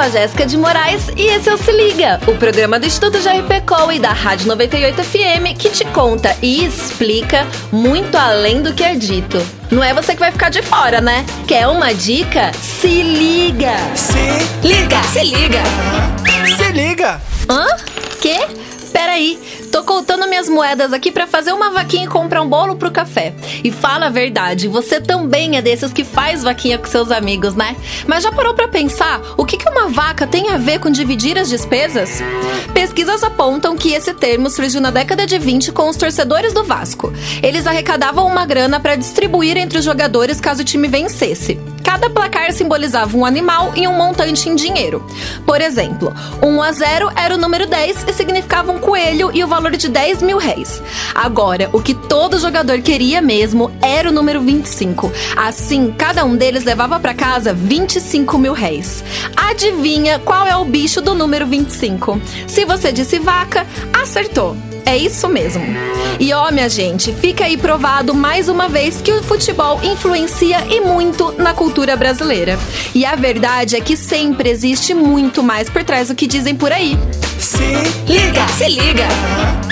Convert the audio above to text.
sou a Jéssica de Moraes e esse é o Se Liga, o programa do Instituto JRPCOL e da Rádio 98 FM que te conta e explica muito além do que é dito. Não é você que vai ficar de fora, né? Quer uma dica? Se liga! Se liga! Se liga! Se liga! Hã? Quê? Peraí, tô contando minhas moedas aqui para fazer uma vaquinha e comprar um bolo pro café. E fala a verdade, você também é desses que faz vaquinha com seus amigos, né? Mas já parou para pensar o que, que tem a ver com dividir as despesas? Pesquisas apontam que esse termo surgiu na década de 20 com os torcedores do Vasco. Eles arrecadavam uma grana para distribuir entre os jogadores caso o time vencesse. Cada placar simbolizava um animal e um montante em dinheiro. Por exemplo, 1 a 0 era o número 10 e significava um coelho e o valor de 10 mil réis. Agora, o que todo jogador queria mesmo era o número 25. Assim, cada um deles levava para casa 25 mil réis. Adivinha qual é o bicho do número 25? Se você disse vaca, acertou. É isso mesmo. E ó, minha gente, fica aí provado mais uma vez que o futebol influencia e muito na cultura brasileira. E a verdade é que sempre existe muito mais por trás do que dizem por aí. Se liga! Se liga! Se liga!